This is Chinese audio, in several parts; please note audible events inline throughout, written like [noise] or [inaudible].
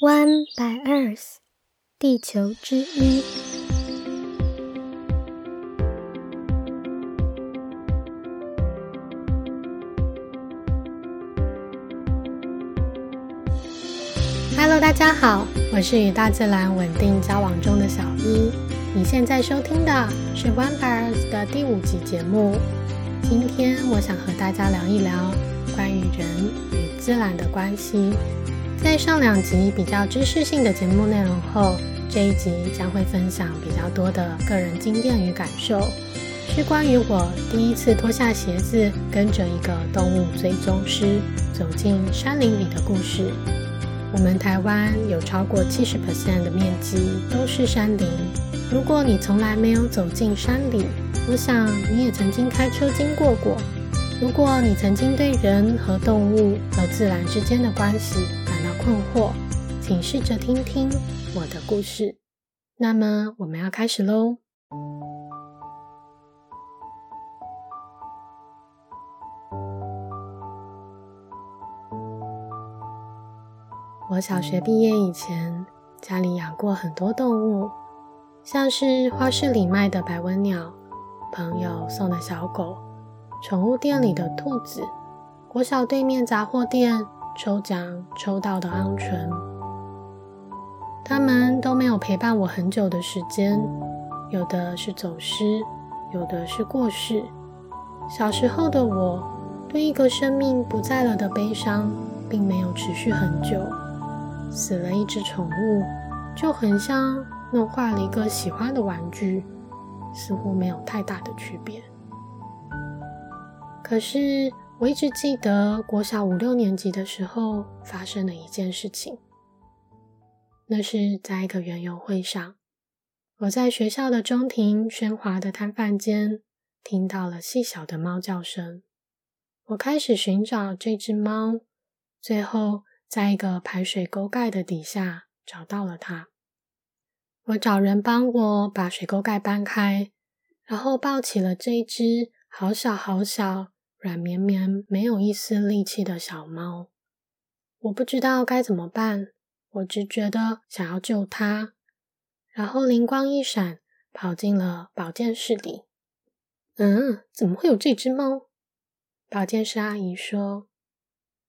One by Earth，地球之一。Hello，大家好，我是与大自然稳定交往中的小一。你现在收听的是 One by Earth 的第五集节目。今天我想和大家聊一聊关于人与自然的关系。在上两集比较知识性的节目内容后，这一集将会分享比较多的个人经验与感受，是关于我第一次脱下鞋子，跟着一个动物追踪师走进山林里的故事。我们台湾有超过七十 percent 的面积都是山林，如果你从来没有走进山里，我想你也曾经开车经过过。如果你曾经对人和动物和自然之间的关系，困惑，请试着听听我的故事。那么，我们要开始喽。我小学毕业以前，家里养过很多动物，像是花市里卖的白文鸟，朋友送的小狗，宠物店里的兔子，国小对面杂货店。抽奖抽到的鹌鹑，他们都没有陪伴我很久的时间，有的是走失，有的是过世。小时候的我，对一个生命不在了的悲伤，并没有持续很久。死了一只宠物，就很像弄坏了一个喜欢的玩具，似乎没有太大的区别。可是。我一直记得国小五六年级的时候发生的一件事情。那是在一个园游会上，我在学校的中庭喧哗的摊贩间听到了细小的猫叫声。我开始寻找这只猫，最后在一个排水沟盖的底下找到了它。我找人帮我把水沟盖搬开，然后抱起了这只好小好小。软绵绵、没有一丝力气的小猫，我不知道该怎么办。我只觉得想要救它，然后灵光一闪，跑进了保健室里。嗯，怎么会有这只猫？保健室阿姨说：“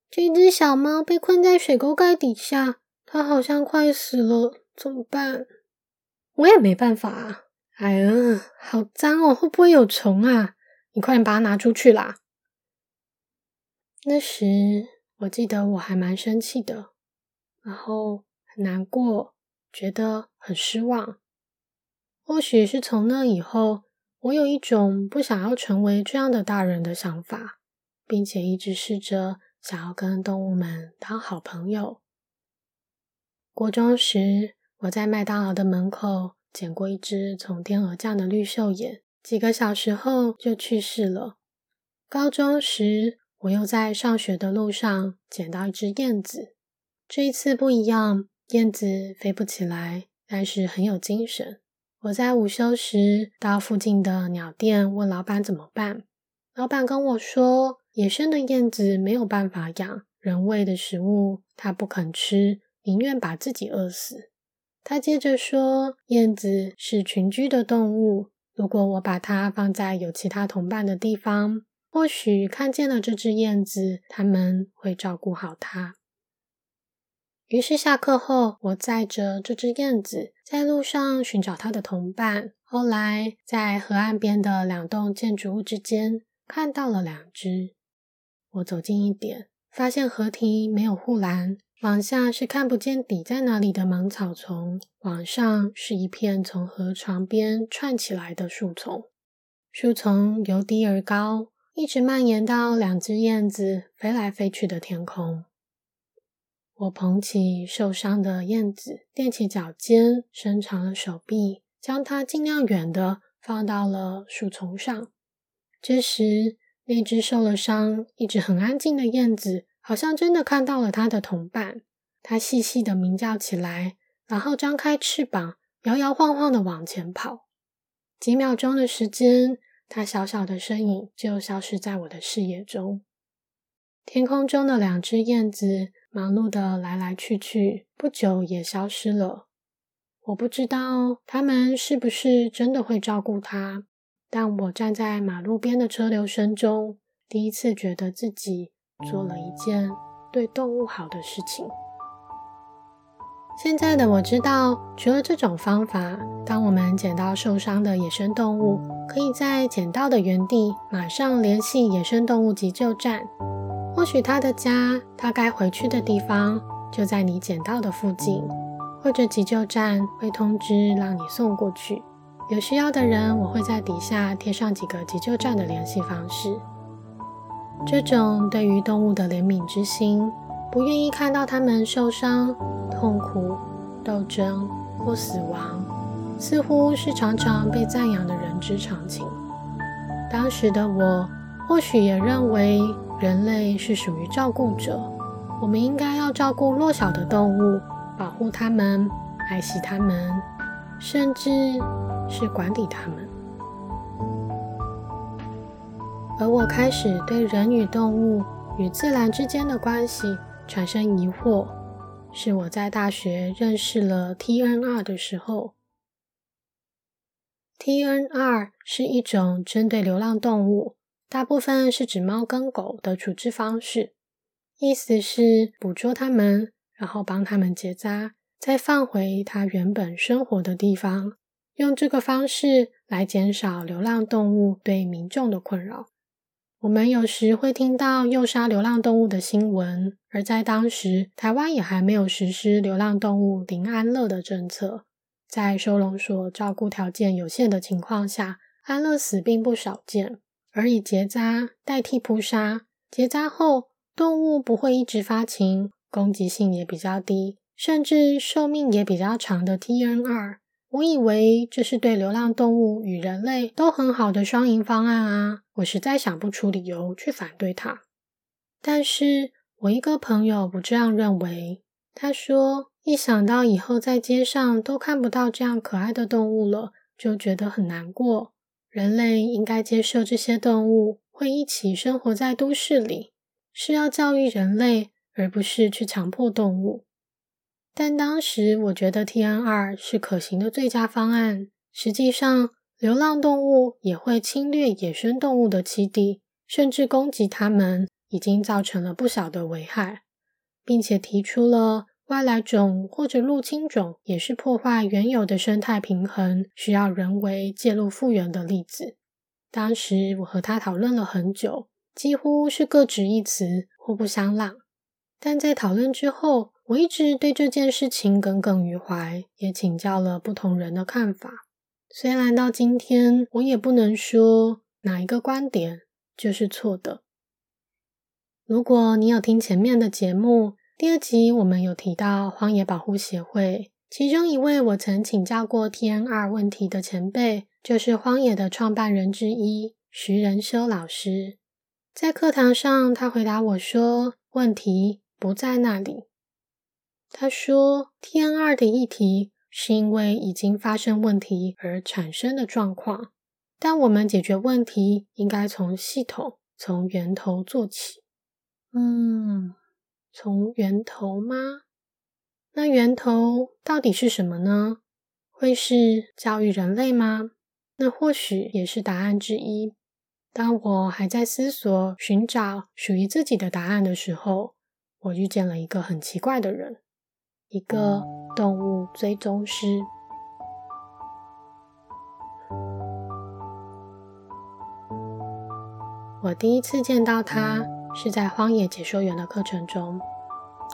这只小猫被困在水沟盖底下，它好像快死了，怎么办？”我也没办法啊。哎呀，好脏哦，会不会有虫啊？你快点把它拿出去啦！那时我记得我还蛮生气的，然后很难过，觉得很失望。或许是从那以后，我有一种不想要成为这样的大人的想法，并且一直试着想要跟动物们当好朋友。国中时，我在麦当劳的门口捡过一只从天而降的绿袖眼，几个小时后就去世了。高中时，我又在上学的路上捡到一只燕子，这一次不一样，燕子飞不起来，但是很有精神。我在午休时到附近的鸟店问老板怎么办，老板跟我说，野生的燕子没有办法养，人喂的食物它不肯吃，宁愿把自己饿死。他接着说，燕子是群居的动物，如果我把它放在有其他同伴的地方。或许看见了这只燕子，他们会照顾好它。于是下课后，我载着这只燕子在路上寻找它的同伴。后来在河岸边的两栋建筑物之间看到了两只。我走近一点，发现河堤没有护栏，往下是看不见底在哪里的芒草丛，往上是一片从河床边串起来的树丛，树丛由低而高。一直蔓延到两只燕子飞来飞去的天空。我捧起受伤的燕子，踮起脚尖，伸长了手臂，将它尽量远的放到了树丛上。这时，那只受了伤、一直很安静的燕子，好像真的看到了它的同伴。它细细的鸣叫起来，然后张开翅膀，摇摇晃晃的往前跑。几秒钟的时间。它小小的身影就消失在我的视野中。天空中的两只燕子忙碌的来来去去，不久也消失了。我不知道他们是不是真的会照顾它，但我站在马路边的车流声中，第一次觉得自己做了一件对动物好的事情。现在的我知道，除了这种方法，当我们捡到受伤的野生动物，可以在捡到的原地马上联系野生动物急救站。或许它的家，它该回去的地方就在你捡到的附近，或者急救站会通知让你送过去。有需要的人，我会在底下贴上几个急救站的联系方式。这种对于动物的怜悯之心。不愿意看到他们受伤、痛苦、斗争或死亡，似乎是常常被赞扬的人之常情。当时的我或许也认为，人类是属于照顾者，我们应该要照顾弱小的动物，保护它们，爱惜它们，甚至是管理它们。而我开始对人与动物与自然之间的关系。产生疑惑，是我在大学认识了 TNR 的时候。TNR 是一种针对流浪动物，大部分是指猫跟狗的处置方式，意思是捕捉它们，然后帮它们结扎，再放回它原本生活的地方，用这个方式来减少流浪动物对民众的困扰。我们有时会听到诱杀流浪动物的新闻，而在当时，台湾也还没有实施流浪动物零安乐的政策。在收容所照顾条件有限的情况下，安乐死并不少见。而以结扎代替扑杀，结扎后动物不会一直发情，攻击性也比较低，甚至寿命也比较长的 TNR。我以为这是对流浪动物与人类都很好的双赢方案啊！我实在想不出理由去反对它。但是我一个朋友不这样认为。他说，一想到以后在街上都看不到这样可爱的动物了，就觉得很难过。人类应该接受这些动物会一起生活在都市里，是要教育人类，而不是去强迫动物。但当时我觉得 TNR 是可行的最佳方案。实际上，流浪动物也会侵略野生动物的栖地，甚至攻击它们，已经造成了不小的危害，并且提出了外来种或者入侵种也是破坏原有的生态平衡，需要人为介入复原的例子。当时我和他讨论了很久，几乎是各执一词，互不相让。但在讨论之后，我一直对这件事情耿耿于怀，也请教了不同人的看法。虽然到今天，我也不能说哪一个观点就是错的。如果你有听前面的节目，第二集我们有提到荒野保护协会，其中一位我曾请教过 T N R 问题的前辈，就是荒野的创办人之一徐仁修老师。在课堂上，他回答我说：“问题不在那里。”他说：“TNR 的议题是因为已经发生问题而产生的状况，但我们解决问题应该从系统、从源头做起。嗯，从源头吗？那源头到底是什么呢？会是教育人类吗？那或许也是答案之一。当我还在思索、寻找属于自己的答案的时候，我遇见了一个很奇怪的人。”一个动物追踪师。我第一次见到他是在荒野解说员的课程中。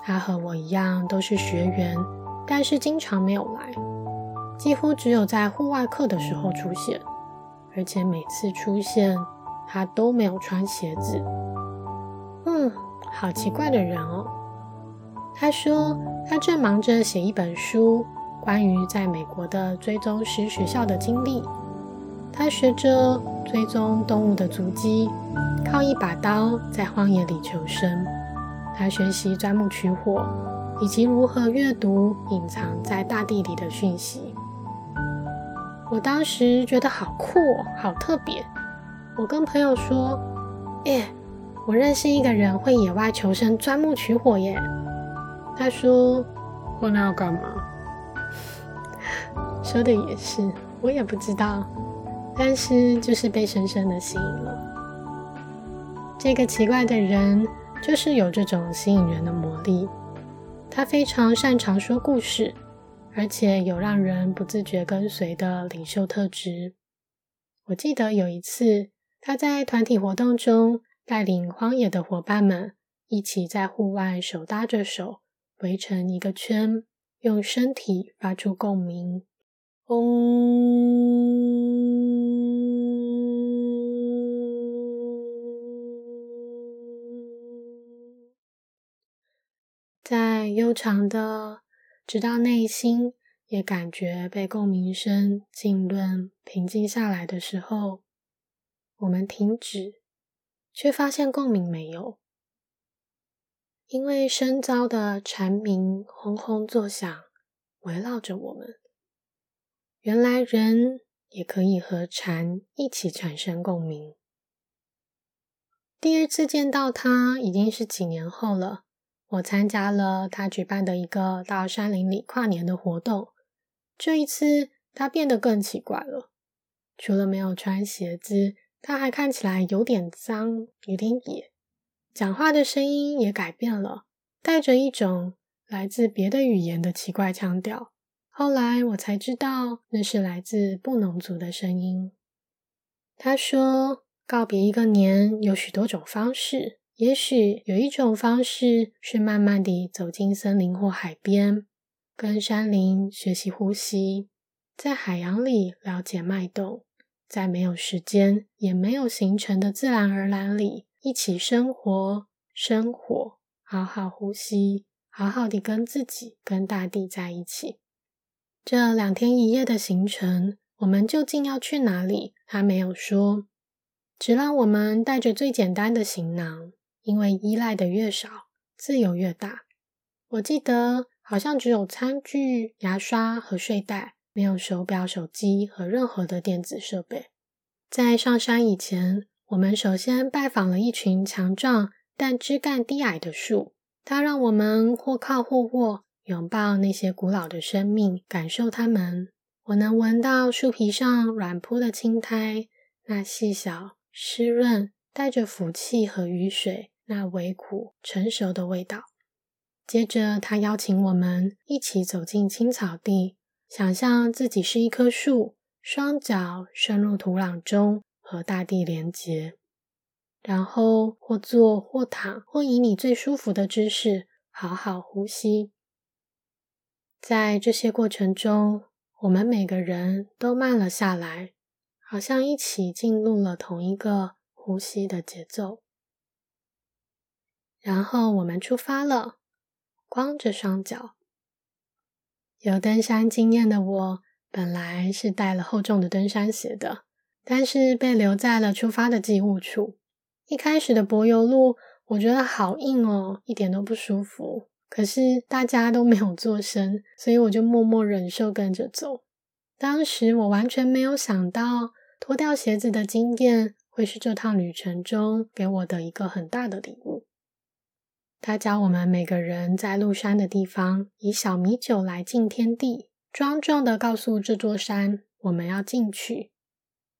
他和我一样都是学员，但是经常没有来，几乎只有在户外课的时候出现，而且每次出现他都没有穿鞋子。嗯，好奇怪的人哦。他说，他正忙着写一本书，关于在美国的追踪师学校的经历。他学着追踪动物的足迹，靠一把刀在荒野里求生。他学习钻木取火，以及如何阅读隐藏在大地里的讯息。我当时觉得好酷，好特别。我跟朋友说：“耶，我认识一个人会野外求生、钻木取火耶。”他说：“我那要干嘛？” [laughs] 说的也是，我也不知道，但是就是被深深的吸引了。这个奇怪的人就是有这种吸引人的魔力，他非常擅长说故事，而且有让人不自觉跟随的领袖特质。我记得有一次，他在团体活动中带领荒野的伙伴们一起在户外手搭着手。围成一个圈，用身体发出共鸣。嗡，悠长的，直到内心也感觉被共鸣声浸润、平静下来的时候，我们停止，却发现共鸣没有。因为深遭的蝉鸣轰轰作响，围绕着我们。原来人也可以和蝉一起产生共鸣。第二次见到他已经是几年后了。我参加了他举办的一个到山林里跨年的活动。这一次他变得更奇怪了，除了没有穿鞋子，他还看起来有点脏，有点野。讲话的声音也改变了，带着一种来自别的语言的奇怪腔调。后来我才知道，那是来自布农族的声音。他说：“告别一个年有许多种方式，也许有一种方式是慢慢地走进森林或海边，跟山林学习呼吸，在海洋里了解脉动，在没有时间也没有形成的自然而然里。”一起生活，生活，好好呼吸，好好的跟自己、跟大地在一起。这两天一夜的行程，我们究竟要去哪里？他没有说，只让我们带着最简单的行囊，因为依赖的越少，自由越大。我记得好像只有餐具、牙刷和睡袋，没有手表、手机和任何的电子设备。在上山以前。我们首先拜访了一群强壮但枝干低矮的树，它让我们或靠或卧，拥抱那些古老的生命，感受它们。我能闻到树皮上软铺的青苔，那细小、湿润、带着福气和雨水，那微苦成熟的味道。接着，他邀请我们一起走进青草地，想象自己是一棵树，双脚深入土壤中。和大地连结，然后或坐或躺，或以你最舒服的姿势好好呼吸。在这些过程中，我们每个人都慢了下来，好像一起进入了同一个呼吸的节奏。然后我们出发了，光着双脚。有登山经验的我，本来是带了厚重的登山鞋的。但是被留在了出发的寄物处。一开始的柏油路，我觉得好硬哦，一点都不舒服。可是大家都没有做声，所以我就默默忍受，跟着走。当时我完全没有想到，脱掉鞋子的经验会是这趟旅程中给我的一个很大的礼物。他教我们每个人在入山的地方，以小米酒来敬天地，庄重的告诉这座山，我们要进去。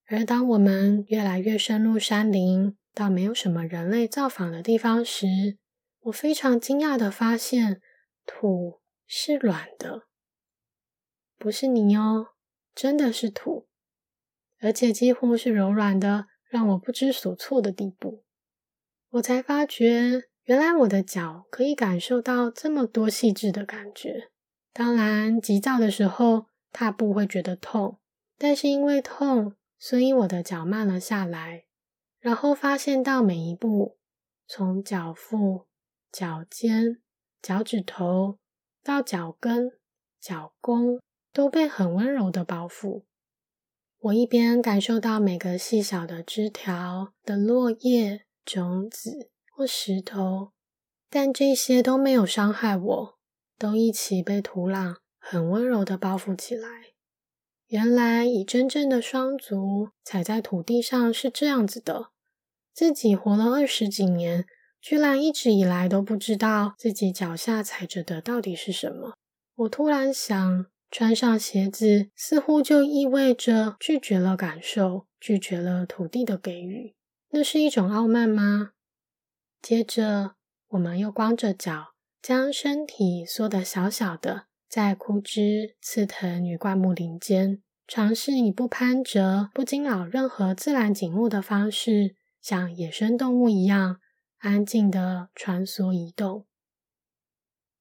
而当我们越来越深入山林，到没有什么人类造访的地方时，我非常惊讶的发现，土是软的，不是泥哦，真的是土，而且几乎是柔软的，让我不知所措的地步。我才发觉，原来我的脚可以感受到这么多细致的感觉。当然，急躁的时候踏步会觉得痛，但是因为痛。所以我的脚慢了下来，然后发现到每一步，从脚腹、脚尖、脚趾头到脚跟、脚弓，都被很温柔的包覆。我一边感受到每个细小的枝条的落叶、种子或石头，但这些都没有伤害我，都一起被土壤很温柔的包覆起来。原来，以真正的双足踩在土地上是这样子的。自己活了二十几年，居然一直以来都不知道自己脚下踩着的到底是什么。我突然想，穿上鞋子似乎就意味着拒绝了感受，拒绝了土地的给予。那是一种傲慢吗？接着，我们又光着脚，将身体缩得小小的，在枯枝、刺藤与灌木林间，尝试以不攀折、不惊扰任何自然景物的方式，像野生动物一样。安静的穿梭移动。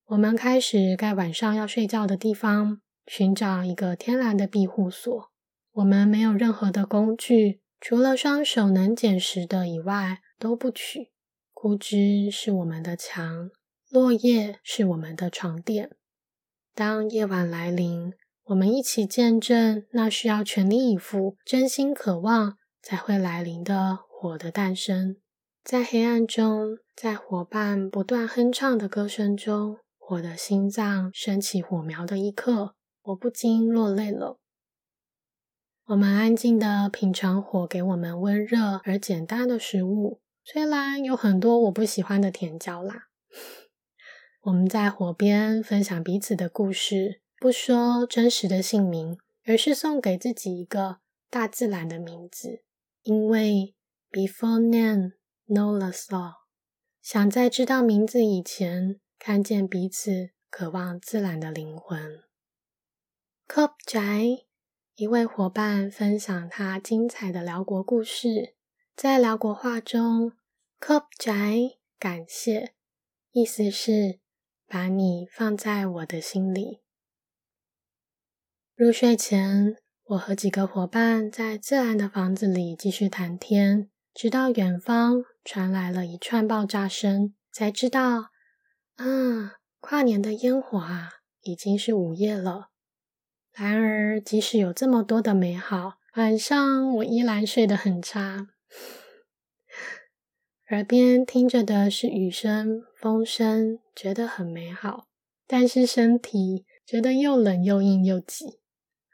我们开始在晚上要睡觉的地方寻找一个天然的庇护所。我们没有任何的工具，除了双手能捡拾的以外都不取。枯枝是我们的墙，落叶是我们的床垫。当夜晚来临，我们一起见证那需要全力以赴、真心渴望才会来临的火的诞生。在黑暗中，在伙伴不断哼唱的歌声中，我的心脏升起火苗的一刻，我不禁落泪了。我们安静的品尝火给我们温热而简单的食物，虽然有很多我不喜欢的甜椒啦。我们在火边分享彼此的故事，不说真实的姓名，而是送给自己一个大自然的名字，因为 before name。Know the soul，想在知道名字以前，看见彼此渴望自然的灵魂。Cop 宅一位伙伴分享他精彩的辽国故事，在辽国话中 c o p 宅感谢，意思是把你放在我的心里。入睡前，我和几个伙伴在自然的房子里继续谈天。直到远方传来了一串爆炸声，才知道啊，跨年的烟火啊，已经是午夜了。然而，即使有这么多的美好，晚上我依然睡得很差。耳边听着的是雨声、风声，觉得很美好，但是身体觉得又冷又硬又挤。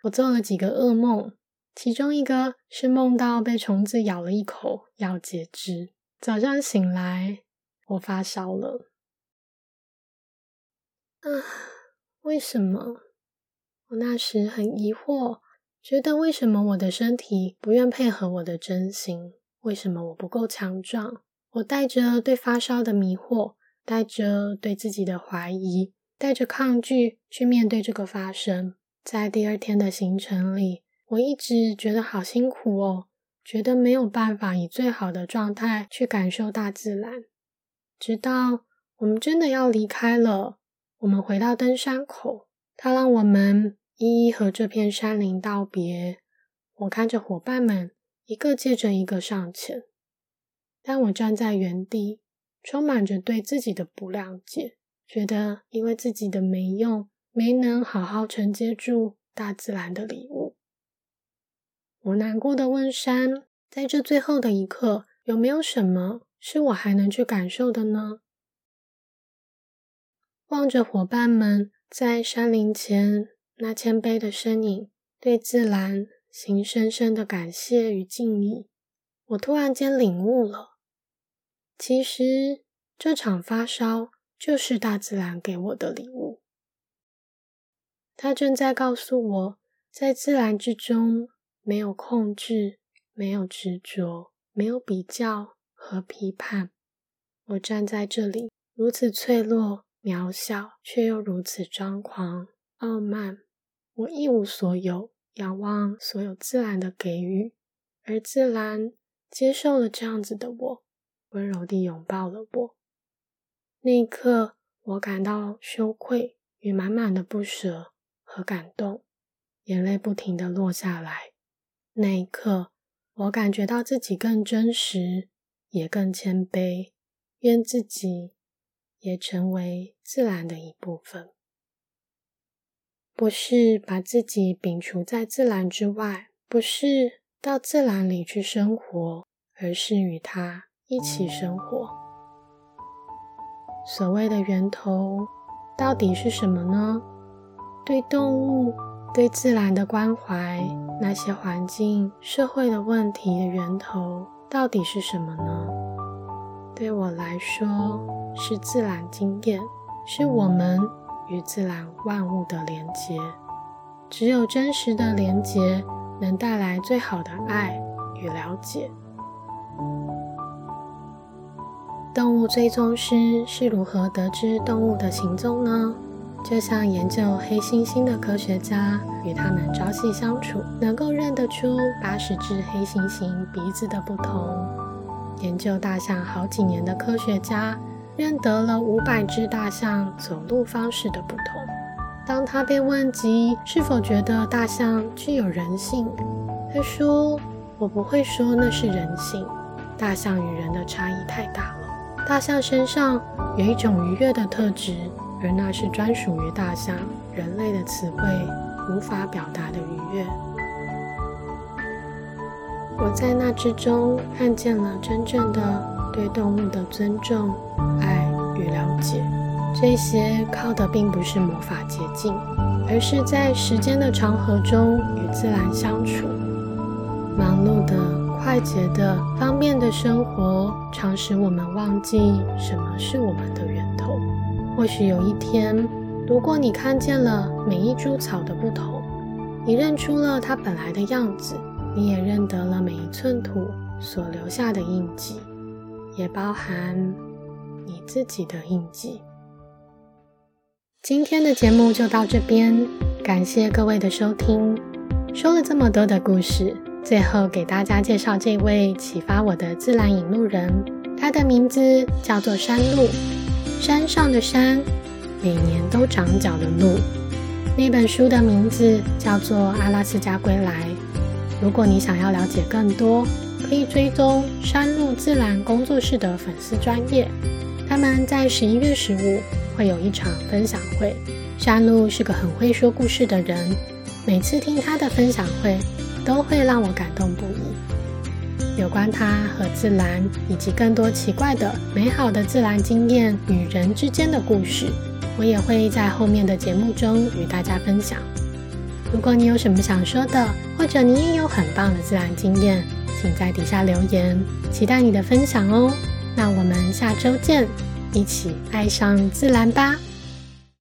我做了几个噩梦。其中一个是梦到被虫子咬了一口，要截肢。早上醒来，我发烧了。啊，为什么？我那时很疑惑，觉得为什么我的身体不愿配合我的真心？为什么我不够强壮？我带着对发烧的迷惑，带着对自己的怀疑，带着抗拒去面对这个发生。在第二天的行程里。我一直觉得好辛苦哦，觉得没有办法以最好的状态去感受大自然。直到我们真的要离开了，我们回到登山口，他让我们一一和这片山林道别。我看着伙伴们一个接着一个上前，但我站在原地，充满着对自己的不谅解，觉得因为自己的没用，没能好好承接住大自然的礼物。我难过的问山：“在这最后的一刻，有没有什么是我还能去感受的呢？”望着伙伴们在山林前那谦卑的身影，对自然行深深的感谢与敬意，我突然间领悟了：其实这场发烧就是大自然给我的礼物。它正在告诉我，在自然之中。没有控制，没有执着，没有比较和批判。我站在这里，如此脆弱、渺小，却又如此张狂、傲慢。我一无所有，仰望所有自然的给予，而自然接受了这样子的我，温柔地拥抱了我。那一刻，我感到羞愧与满满的不舍和感动，眼泪不停地落下来。那一刻，我感觉到自己更真实，也更谦卑，愿自己也成为自然的一部分。不是把自己摒除在自然之外，不是到自然里去生活，而是与它一起生活。所谓的源头，到底是什么呢？对动物。对自然的关怀，那些环境、社会的问题的源头到底是什么呢？对我来说是自然经验，是我们与自然万物的连结。只有真实的连结，能带来最好的爱与了解。动物追踪师是如何得知动物的行踪呢？就像研究黑猩猩的科学家与它们朝夕相处，能够认得出八十只黑猩猩鼻子的不同；研究大象好几年的科学家认得了五百只大象走路方式的不同。当他被问及是否觉得大象具有人性，他说：“我不会说那是人性，大象与人的差异太大了。”大象身上有一种愉悦的特质，而那是专属于大象。人类的词汇无法表达的愉悦。我在那之中看见了真正的对动物的尊重、爱与了解。这些靠的并不是魔法捷径，而是在时间的长河中与自然相处。忙碌的。快捷的、方便的生活，常使我们忘记什么是我们的源头。或许有一天，如果你看见了每一株草的不同，你认出了它本来的样子，你也认得了每一寸土所留下的印记，也包含你自己的印记。今天的节目就到这边，感谢各位的收听。说了这么多的故事。最后给大家介绍这位启发我的自然引路人，他的名字叫做山鹿，山上的山，每年都长脚的鹿。那本书的名字叫做《阿拉斯加归来》。如果你想要了解更多，可以追踪山鹿自然工作室的粉丝专业，他们在十一月十五会有一场分享会。山鹿是个很会说故事的人，每次听他的分享会。都会让我感动不已。有关他和自然，以及更多奇怪的、美好的自然经验与人之间的故事，我也会在后面的节目中与大家分享。如果你有什么想说的，或者你也有很棒的自然经验，请在底下留言，期待你的分享哦。那我们下周见，一起爱上自然吧。